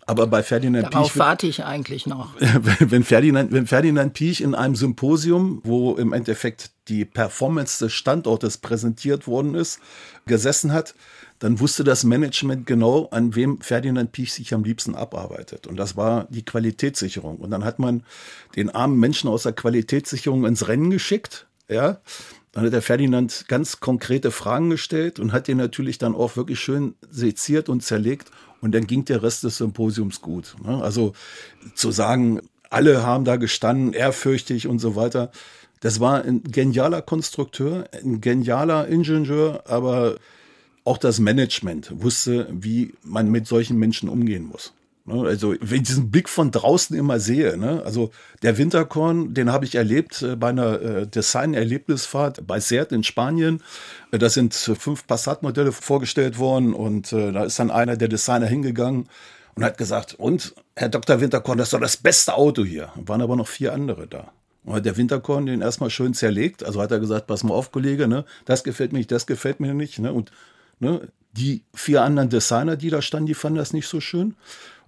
aber bei Ferdinand Darauf Piech. warte ich eigentlich noch. Wenn Ferdinand, wenn Ferdinand Piech in einem Symposium, wo im Endeffekt die Performance des Standortes präsentiert worden ist, gesessen hat, dann wusste das Management genau, an wem Ferdinand Piech sich am liebsten abarbeitet. Und das war die Qualitätssicherung. Und dann hat man den armen Menschen aus der Qualitätssicherung ins Rennen geschickt, ja. Dann hat der Ferdinand ganz konkrete Fragen gestellt und hat den natürlich dann auch wirklich schön seziert und zerlegt und dann ging der Rest des Symposiums gut. Ne? Also zu sagen, alle haben da gestanden, ehrfürchtig und so weiter. Das war ein genialer Konstrukteur, ein genialer Ingenieur, aber auch das Management wusste, wie man mit solchen Menschen umgehen muss. Ne? Also, wenn ich diesen Blick von draußen immer sehe, ne? also der Winterkorn, den habe ich erlebt äh, bei einer äh, Design-Erlebnisfahrt bei Seat in Spanien. Äh, da sind fünf Passat-Modelle vorgestellt worden und da ist dann einer der Designer hingegangen und hat gesagt, und Herr Dr. Winterkorn, das ist doch das beste Auto hier. Waren aber noch vier andere da. Und hat der Winterkorn den erstmal schön zerlegt. Also hat er gesagt, pass mal auf, Kollege, ne? das gefällt mir nicht, das gefällt mir nicht. Ne? Und ne? die vier anderen Designer, die da standen, die fanden das nicht so schön.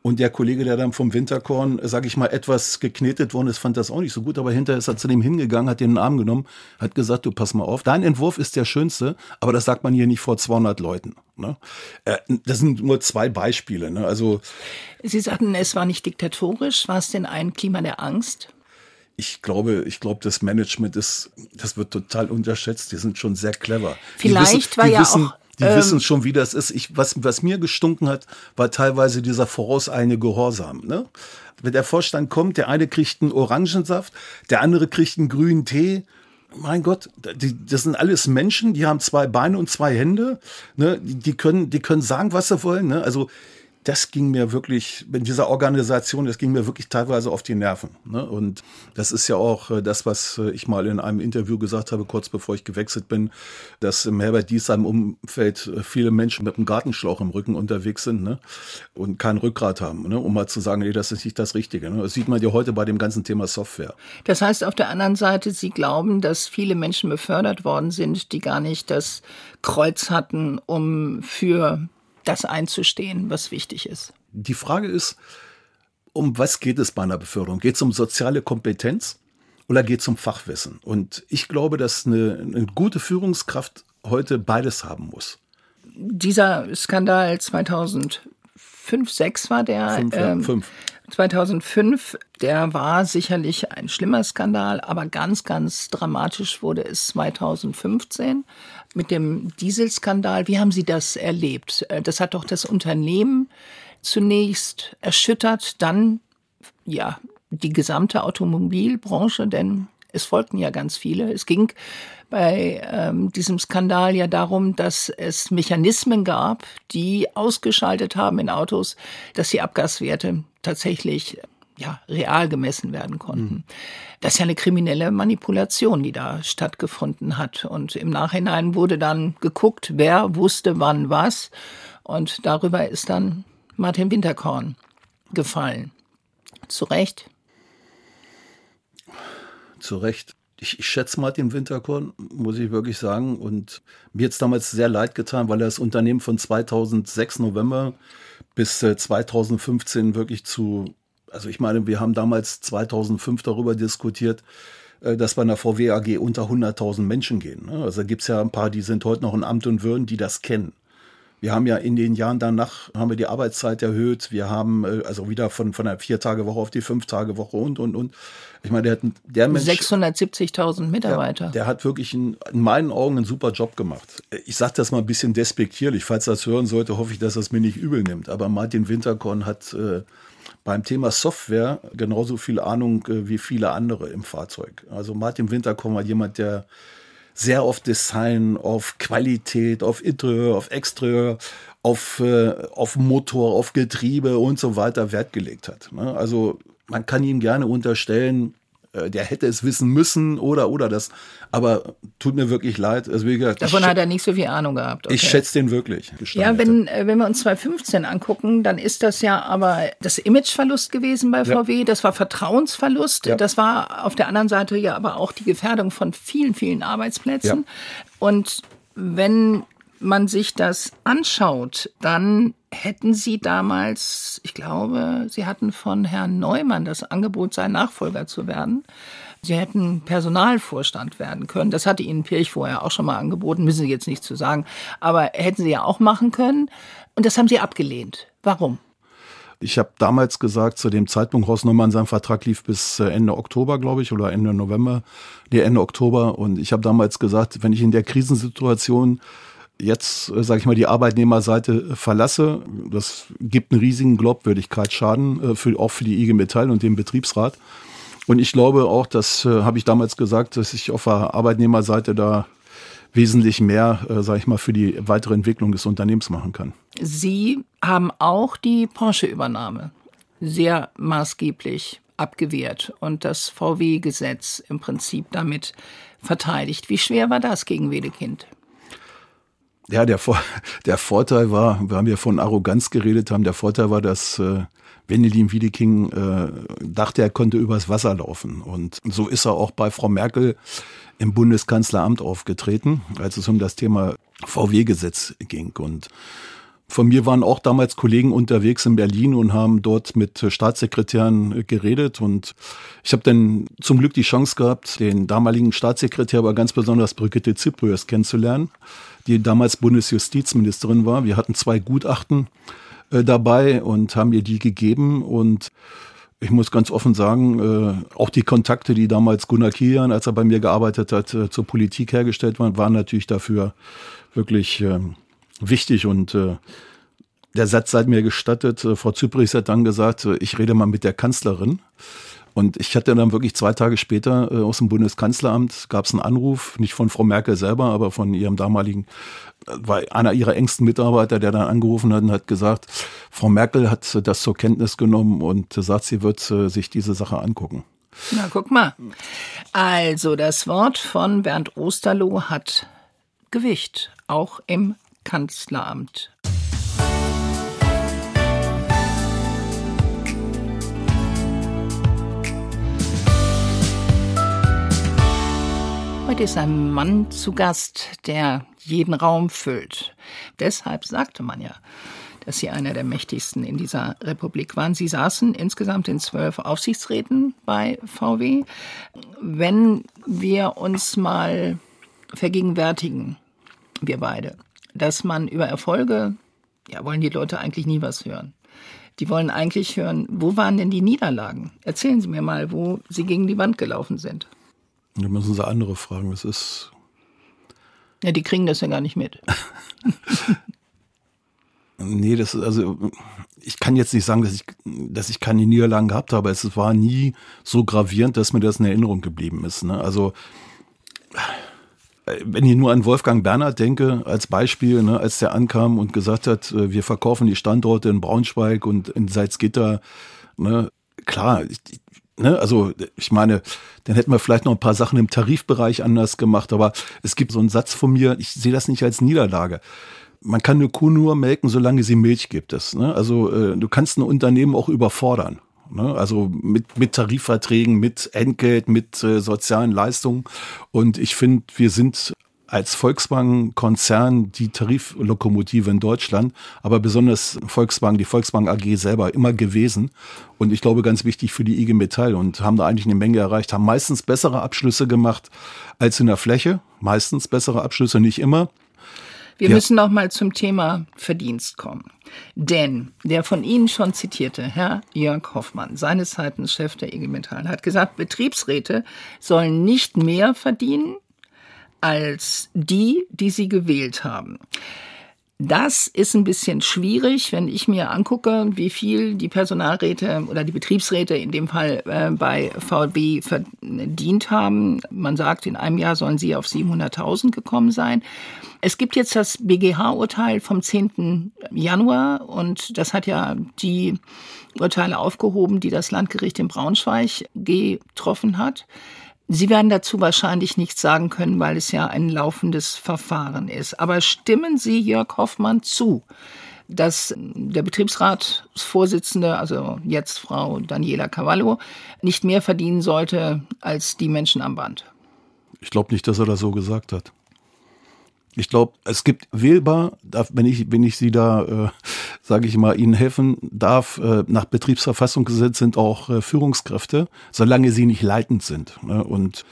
Und der Kollege, der dann vom Winterkorn, sag ich mal, etwas geknetet worden ist, fand das auch nicht so gut. Aber hinterher ist er zu dem hingegangen, hat den Arm genommen, hat gesagt, du pass mal auf, dein Entwurf ist der schönste, aber das sagt man hier nicht vor 200 Leuten. Ne? Äh, das sind nur zwei Beispiele. Ne? Also Sie sagten, es war nicht diktatorisch. War es denn ein Klima der Angst? ich glaube, ich glaube, das Management ist, das wird total unterschätzt. Die sind schon sehr clever. Vielleicht wissen, war ja wissen, auch die ähm, wissen schon, wie das ist. Ich, was, was mir gestunken hat, war teilweise dieser vorauseilende Gehorsam. Ne? Wenn der Vorstand kommt, der eine kriegt einen Orangensaft, der andere kriegt einen grünen Tee. Mein Gott, die, das sind alles Menschen, die haben zwei Beine und zwei Hände. Ne? Die, die, können, die können sagen, was sie wollen. Ne? Also das ging mir wirklich, in dieser Organisation, das ging mir wirklich teilweise auf die Nerven. Ne? Und das ist ja auch äh, das, was äh, ich mal in einem Interview gesagt habe, kurz bevor ich gewechselt bin, dass im Herbert Diesheim Umfeld äh, viele Menschen mit einem Gartenschlauch im Rücken unterwegs sind ne? und kein Rückgrat haben, ne? um mal zu sagen, nee, das ist nicht das Richtige. Ne? Das sieht man ja heute bei dem ganzen Thema Software. Das heißt auf der anderen Seite, Sie glauben, dass viele Menschen befördert worden sind, die gar nicht das Kreuz hatten, um für das einzustehen, was wichtig ist. Die Frage ist, um was geht es bei einer Beförderung? Geht es um soziale Kompetenz oder geht es um Fachwissen? Und ich glaube, dass eine, eine gute Führungskraft heute beides haben muss. Dieser Skandal 2005, 2006 war der. Fünf, ja, ähm, fünf. 2005, der war sicherlich ein schlimmer Skandal, aber ganz, ganz dramatisch wurde es 2015 mit dem Dieselskandal. Wie haben Sie das erlebt? Äh, das hat doch das Unternehmen zunächst erschüttert, dann ja die gesamte Automobilbranche, denn es folgten ja ganz viele. Es ging bei ähm, diesem Skandal ja darum, dass es Mechanismen gab, die ausgeschaltet haben in Autos, dass die Abgaswerte tatsächlich ja, real gemessen werden konnten. Mhm. Das ist ja eine kriminelle Manipulation, die da stattgefunden hat. Und im Nachhinein wurde dann geguckt, wer wusste wann was. Und darüber ist dann Martin Winterkorn gefallen. Zu Recht. Zu Recht. Ich, ich schätze Martin Winterkorn, muss ich wirklich sagen. Und mir hat es damals sehr leid getan, weil er das Unternehmen von 2006 November bis 2015 äh, wirklich zu also ich meine, wir haben damals 2005 darüber diskutiert, äh, dass bei einer VW AG unter 100.000 Menschen gehen. Ne? Also da gibt es ja ein paar, die sind heute noch in Amt und Würden, die das kennen. Wir haben ja in den Jahren danach haben wir die Arbeitszeit erhöht. Wir haben äh, also wieder von, von einer Vier-Tage-Woche auf die Fünf-Tage-Woche und, und, und. Ich meine, der, hat, der Mensch. 670.000 Mitarbeiter. Der, der, hat wirklich in, in meinen Augen einen super Job gemacht. Ich sage das mal ein bisschen despektierlich. Falls das hören sollte, hoffe ich, dass es mir nicht übel nimmt. Aber Martin Winterkorn hat äh, beim Thema Software genauso viel Ahnung äh, wie viele andere im Fahrzeug. Also Martin Winterkorn war jemand, der sehr auf Design, auf Qualität, auf Interieur, auf Exterieur, auf, äh, auf Motor, auf Getriebe und so weiter Wert gelegt hat. Ne? Also man kann ihm gerne unterstellen, der hätte es wissen müssen oder oder das. Aber tut mir wirklich leid. Also wie gesagt, Davon hat er nicht so viel Ahnung gehabt. Okay. Ich schätze den wirklich. Ja, wenn, äh, wenn wir uns 2015 angucken, dann ist das ja aber das Imageverlust gewesen bei VW. Ja. Das war Vertrauensverlust. Ja. Das war auf der anderen Seite ja aber auch die Gefährdung von vielen, vielen Arbeitsplätzen. Ja. Und wenn man sich das anschaut, dann hätten Sie damals, ich glaube, Sie hatten von Herrn Neumann das Angebot, sein Nachfolger zu werden. Sie hätten Personalvorstand werden können. Das hatte Ihnen Pirch vorher auch schon mal angeboten, müssen Sie jetzt nicht zu sagen. Aber hätten Sie ja auch machen können. Und das haben Sie abgelehnt. Warum? Ich habe damals gesagt, zu dem Zeitpunkt, Horst Neumann, sein Vertrag lief bis äh, Ende Oktober, glaube ich, oder Ende November, nee, Ende Oktober. Und ich habe damals gesagt, wenn ich in der Krisensituation jetzt, äh, sage ich mal, die Arbeitnehmerseite verlasse, das gibt einen riesigen Glaubwürdigkeitsschaden, äh, für, auch für die IG Metall und den Betriebsrat. Und ich glaube auch, das äh, habe ich damals gesagt, dass ich auf der Arbeitnehmerseite da wesentlich mehr, äh, sage ich mal, für die weitere Entwicklung des Unternehmens machen kann. Sie haben auch die Porsche-Übernahme sehr maßgeblich abgewehrt und das VW-Gesetz im Prinzip damit verteidigt. Wie schwer war das gegen Wedekind? Ja, der, der Vorteil war, wir haben ja von Arroganz geredet haben, der Vorteil war, dass äh, Wendelin Wiedeking äh, dachte, er konnte übers Wasser laufen. Und so ist er auch bei Frau Merkel im Bundeskanzleramt aufgetreten, als es um das Thema VW-Gesetz ging. Und von mir waren auch damals Kollegen unterwegs in Berlin und haben dort mit Staatssekretären geredet. Und ich habe dann zum Glück die Chance gehabt, den damaligen Staatssekretär, aber ganz besonders Brigitte Zyprius kennenzulernen die damals Bundesjustizministerin war. Wir hatten zwei Gutachten äh, dabei und haben ihr die gegeben und ich muss ganz offen sagen, äh, auch die Kontakte, die damals Gunnar Kian, als er bei mir gearbeitet hat, äh, zur Politik hergestellt waren, waren natürlich dafür wirklich äh, wichtig und äh, der Satz seid mir gestattet. Äh, Frau Zypris hat dann gesagt, äh, ich rede mal mit der Kanzlerin. Und ich hatte dann wirklich zwei Tage später äh, aus dem Bundeskanzleramt gab es einen Anruf, nicht von Frau Merkel selber, aber von ihrem damaligen, äh, einer ihrer engsten Mitarbeiter, der dann angerufen hat und hat gesagt, Frau Merkel hat das zur Kenntnis genommen und sagt, sie wird äh, sich diese Sache angucken. Na, guck mal. Also, das Wort von Bernd Osterloh hat Gewicht, auch im Kanzleramt. Heute ist ein Mann zu Gast, der jeden Raum füllt. Deshalb sagte man ja, dass Sie einer der mächtigsten in dieser Republik waren. Sie saßen insgesamt in zwölf Aufsichtsräten bei VW. Wenn wir uns mal vergegenwärtigen, wir beide, dass man über Erfolge, ja, wollen die Leute eigentlich nie was hören. Die wollen eigentlich hören, wo waren denn die Niederlagen? Erzählen Sie mir mal, wo Sie gegen die Wand gelaufen sind. Da müssen Sie andere fragen. Das ist. Ja, die kriegen das ja gar nicht mit. nee, das ist also. Ich kann jetzt nicht sagen, dass ich, dass ich keine Niederlagen gehabt habe. Es war nie so gravierend, dass mir das in Erinnerung geblieben ist. Ne? Also wenn ich nur an Wolfgang Bernhard denke, als Beispiel, ne, als der ankam und gesagt hat, äh, wir verkaufen die Standorte in Braunschweig und in Salzgitter, ne, klar, Ne, also ich meine, dann hätten wir vielleicht noch ein paar Sachen im Tarifbereich anders gemacht, aber es gibt so einen Satz von mir, ich sehe das nicht als Niederlage. Man kann eine Kuh nur melken, solange sie Milch gibt. Es, ne? Also äh, du kannst ein Unternehmen auch überfordern. Ne? Also mit, mit Tarifverträgen, mit Entgelt, mit äh, sozialen Leistungen. Und ich finde, wir sind als Volkswagen-Konzern die Tariflokomotive in Deutschland, aber besonders Volkswagen, die Volkswagen AG selber immer gewesen. Und ich glaube, ganz wichtig für die IG Metall und haben da eigentlich eine Menge erreicht, haben meistens bessere Abschlüsse gemacht als in der Fläche. Meistens bessere Abschlüsse, nicht immer. Wir ja. müssen noch mal zum Thema Verdienst kommen. Denn der von Ihnen schon zitierte Herr Jörg Hoffmann, seines Zeitens Chef der IG Metall, hat gesagt, Betriebsräte sollen nicht mehr verdienen als die, die sie gewählt haben. Das ist ein bisschen schwierig, wenn ich mir angucke, wie viel die Personalräte oder die Betriebsräte in dem Fall äh, bei VW verdient haben. Man sagt, in einem Jahr sollen sie auf 700.000 gekommen sein. Es gibt jetzt das BGH-Urteil vom 10. Januar und das hat ja die Urteile aufgehoben, die das Landgericht in Braunschweig getroffen hat. Sie werden dazu wahrscheinlich nichts sagen können, weil es ja ein laufendes Verfahren ist. Aber stimmen Sie Jörg Hoffmann zu, dass der Betriebsratsvorsitzende, also jetzt Frau Daniela Cavallo, nicht mehr verdienen sollte als die Menschen am Band? Ich glaube nicht, dass er das so gesagt hat. Ich glaube, es gibt wählbar, wenn ich, wenn ich Sie da, äh, sage ich mal, Ihnen helfen darf, äh, nach Betriebsverfassungsgesetz sind auch äh, Führungskräfte, solange sie nicht leitend sind. Ne? Und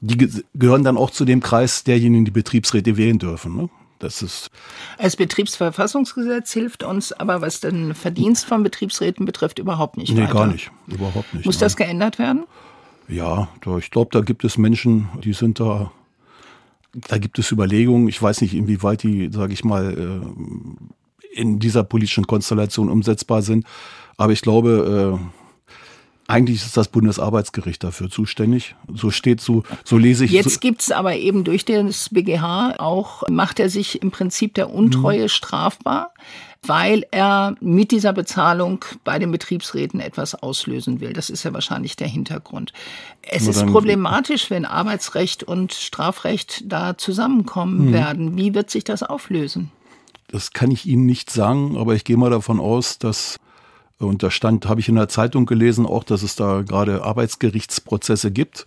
die ge gehören dann auch zu dem Kreis derjenigen, die Betriebsräte wählen dürfen. Ne? Das ist das Betriebsverfassungsgesetz hilft uns aber, was den Verdienst von Betriebsräten betrifft, überhaupt nicht. Nee, weiter. gar nicht. Überhaupt nicht. Muss nein. das geändert werden? Ja, ich glaube, da gibt es Menschen, die sind da da gibt es Überlegungen. Ich weiß nicht, inwieweit die, sage ich mal, äh, in dieser politischen Konstellation umsetzbar sind. Aber ich glaube, äh, eigentlich ist das Bundesarbeitsgericht dafür zuständig. So steht so, so lese ich. Jetzt gibt's aber eben durch das BGH auch, macht er sich im Prinzip der Untreue mhm. strafbar, weil er mit dieser Bezahlung bei den Betriebsräten etwas auslösen will. Das ist ja wahrscheinlich der Hintergrund. Es ist problematisch, wenn Arbeitsrecht und Strafrecht da zusammenkommen mhm. werden. Wie wird sich das auflösen? Das kann ich Ihnen nicht sagen, aber ich gehe mal davon aus, dass und da stand, habe ich in der Zeitung gelesen, auch, dass es da gerade Arbeitsgerichtsprozesse gibt.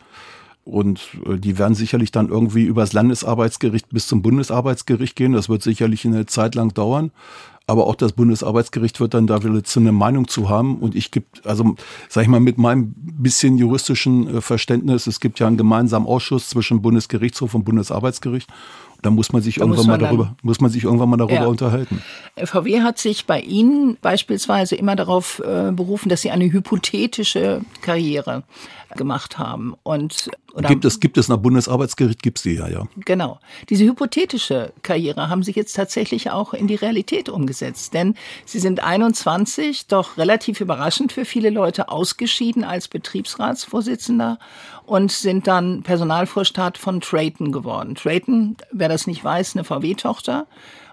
Und äh, die werden sicherlich dann irgendwie übers Landesarbeitsgericht bis zum Bundesarbeitsgericht gehen. Das wird sicherlich eine Zeit lang dauern. Aber auch das Bundesarbeitsgericht wird dann da wieder zu eine Meinung zu haben. Und ich gibt, also sag ich mal, mit meinem bisschen juristischen äh, Verständnis, es gibt ja einen gemeinsamen Ausschuss zwischen Bundesgerichtshof und Bundesarbeitsgericht. Da muss man sich da irgendwann mal darüber, muss man sich irgendwann mal darüber ja. unterhalten. VW hat sich bei Ihnen beispielsweise immer darauf äh, berufen, dass Sie eine hypothetische Karriere gemacht haben. Und oder gibt es gibt es nach Bundesarbeitsgericht gibt's die ja ja. Genau. Diese hypothetische Karriere haben Sie jetzt tatsächlich auch in die Realität umgesetzt, denn Sie sind 21, doch relativ überraschend für viele Leute ausgeschieden als Betriebsratsvorsitzender und sind dann Personalvorstand von Trayton geworden. Trayton, wer das nicht weiß, eine VW-Tochter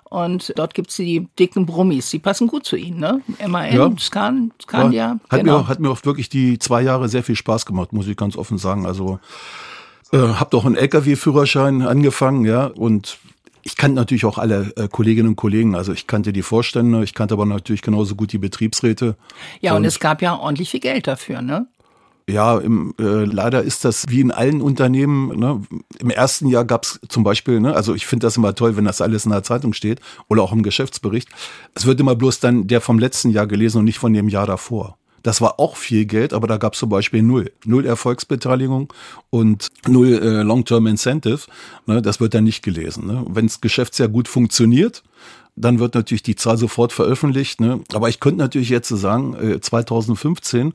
und dort gibt es die dicken Brummis. Die passen gut zu Ihnen, ne? MAN, ja. Scan, Scandia. Ja, hat, genau. mir, hat mir auch wirklich die zwei Jahre sehr viel Spaß gemacht, muss ich ganz offen sagen. Also äh, habe doch einen LKW-Führerschein angefangen, ja, und ich kannte natürlich auch alle äh, Kolleginnen und Kollegen. Also ich kannte die Vorstände, ich kannte aber natürlich genauso gut die Betriebsräte. Ja, und, und es gab ja ordentlich viel Geld dafür, ne? Ja, im, äh, leider ist das wie in allen Unternehmen. Ne? Im ersten Jahr gab es zum Beispiel, ne, also ich finde das immer toll, wenn das alles in der Zeitung steht oder auch im Geschäftsbericht. Es wird immer bloß dann der vom letzten Jahr gelesen und nicht von dem Jahr davor. Das war auch viel Geld, aber da gab es zum Beispiel null. Null Erfolgsbeteiligung und null äh, Long-Term Incentive. Ne, das wird dann nicht gelesen. Ne? Wenn das Geschäftsjahr gut funktioniert, dann wird natürlich die Zahl sofort veröffentlicht. Ne? Aber ich könnte natürlich jetzt sagen, äh, 2015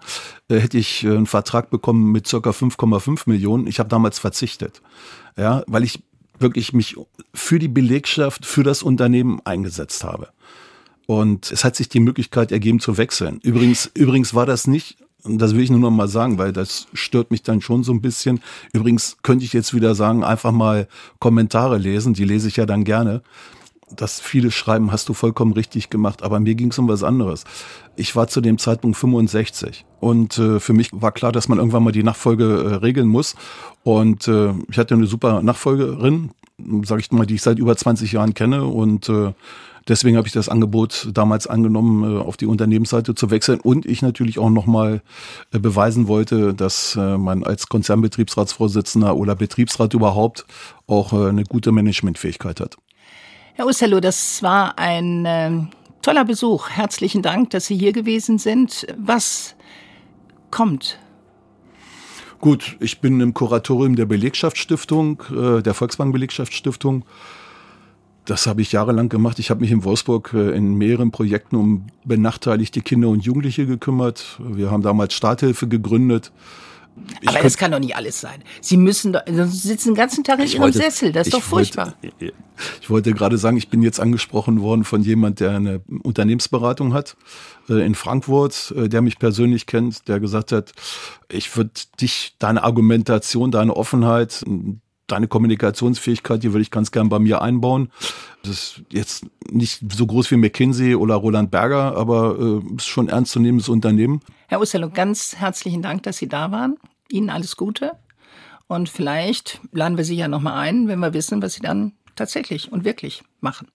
äh, hätte ich äh, einen Vertrag bekommen mit circa 5,5 Millionen. Ich habe damals verzichtet, ja, weil ich wirklich mich für die Belegschaft, für das Unternehmen eingesetzt habe. Und es hat sich die Möglichkeit ergeben zu wechseln. Übrigens, übrigens war das nicht das will ich nur noch mal sagen, weil das stört mich dann schon so ein bisschen. Übrigens könnte ich jetzt wieder sagen, einfach mal Kommentare lesen, die lese ich ja dann gerne dass viele schreiben, hast du vollkommen richtig gemacht, aber mir ging es um was anderes. Ich war zu dem Zeitpunkt 65 und äh, für mich war klar, dass man irgendwann mal die Nachfolge äh, regeln muss und äh, ich hatte eine super Nachfolgerin, sage ich mal, die ich seit über 20 Jahren kenne und äh, Deswegen habe ich das Angebot damals angenommen, äh, auf die Unternehmensseite zu wechseln und ich natürlich auch nochmal äh, beweisen wollte, dass äh, man als Konzernbetriebsratsvorsitzender oder Betriebsrat überhaupt auch eine gute Managementfähigkeit hat. Herr Osterloh, das war ein äh, toller Besuch. Herzlichen Dank, dass Sie hier gewesen sind. Was kommt? Gut, ich bin im Kuratorium der Belegschaftsstiftung, äh, der Volksbank Belegschaftsstiftung. Das habe ich jahrelang gemacht. Ich habe mich in Wolfsburg äh, in mehreren Projekten um benachteiligte Kinder und Jugendliche gekümmert. Wir haben damals Starthilfe gegründet. Ich Aber das kann doch nicht alles sein. Sie müssen doch, Sie sitzen den ganzen Tag in Ihrem wollte, Sessel. Das ist doch furchtbar. Wollte, ich wollte gerade sagen, ich bin jetzt angesprochen worden von jemand, der eine Unternehmensberatung hat äh, in Frankfurt, äh, der mich persönlich kennt, der gesagt hat, ich würde dich, deine Argumentation, deine Offenheit, deine Kommunikationsfähigkeit, die würde ich ganz gern bei mir einbauen. Das ist jetzt nicht so groß wie McKinsey oder Roland Berger, aber äh, ist schon ernstzunehmendes Unternehmen. Herr Osterlo, ganz herzlichen Dank, dass Sie da waren. Ihnen alles Gute. Und vielleicht laden wir Sie ja nochmal ein, wenn wir wissen, was Sie dann tatsächlich und wirklich machen.